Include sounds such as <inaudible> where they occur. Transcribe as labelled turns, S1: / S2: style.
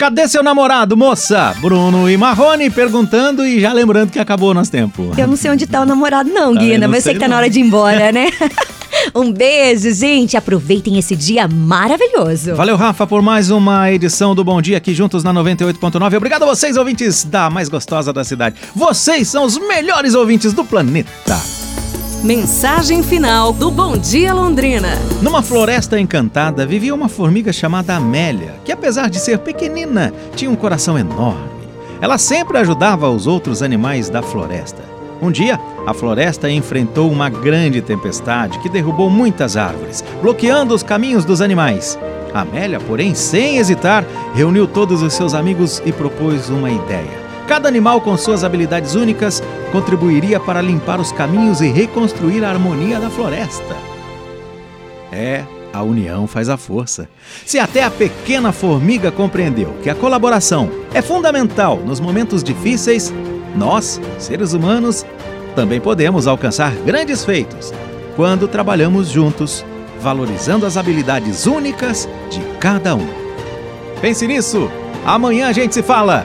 S1: Cadê seu namorado, moça? Bruno e Marrone perguntando e já lembrando que acabou o nosso tempo.
S2: Eu não sei onde tá o namorado, não, Guina,
S1: não
S2: mas
S1: sei
S2: que tá
S1: não.
S2: na hora de ir embora, <laughs> né? um beijo, gente. Aproveitem esse dia maravilhoso.
S1: Valeu, Rafa, por mais uma edição do Bom Dia aqui juntos na 98.9. Obrigado a vocês, ouvintes da mais gostosa da cidade. Vocês são os melhores ouvintes do planeta.
S3: Mensagem final do Bom Dia Londrina.
S1: Numa floresta encantada vivia uma formiga chamada Amélia, que apesar de ser pequenina, tinha um coração enorme. Ela sempre ajudava os outros animais da floresta. Um dia, a floresta enfrentou uma grande tempestade que derrubou muitas árvores, bloqueando os caminhos dos animais. Amélia, porém, sem hesitar, reuniu todos os seus amigos e propôs uma ideia. Cada animal, com suas habilidades únicas, contribuiria para limpar os caminhos e reconstruir a harmonia da floresta. É, a união faz a força. Se até a pequena formiga compreendeu que a colaboração é fundamental nos momentos difíceis, nós, seres humanos, também podemos alcançar grandes feitos quando trabalhamos juntos, valorizando as habilidades únicas de cada um. Pense nisso! Amanhã a gente se fala.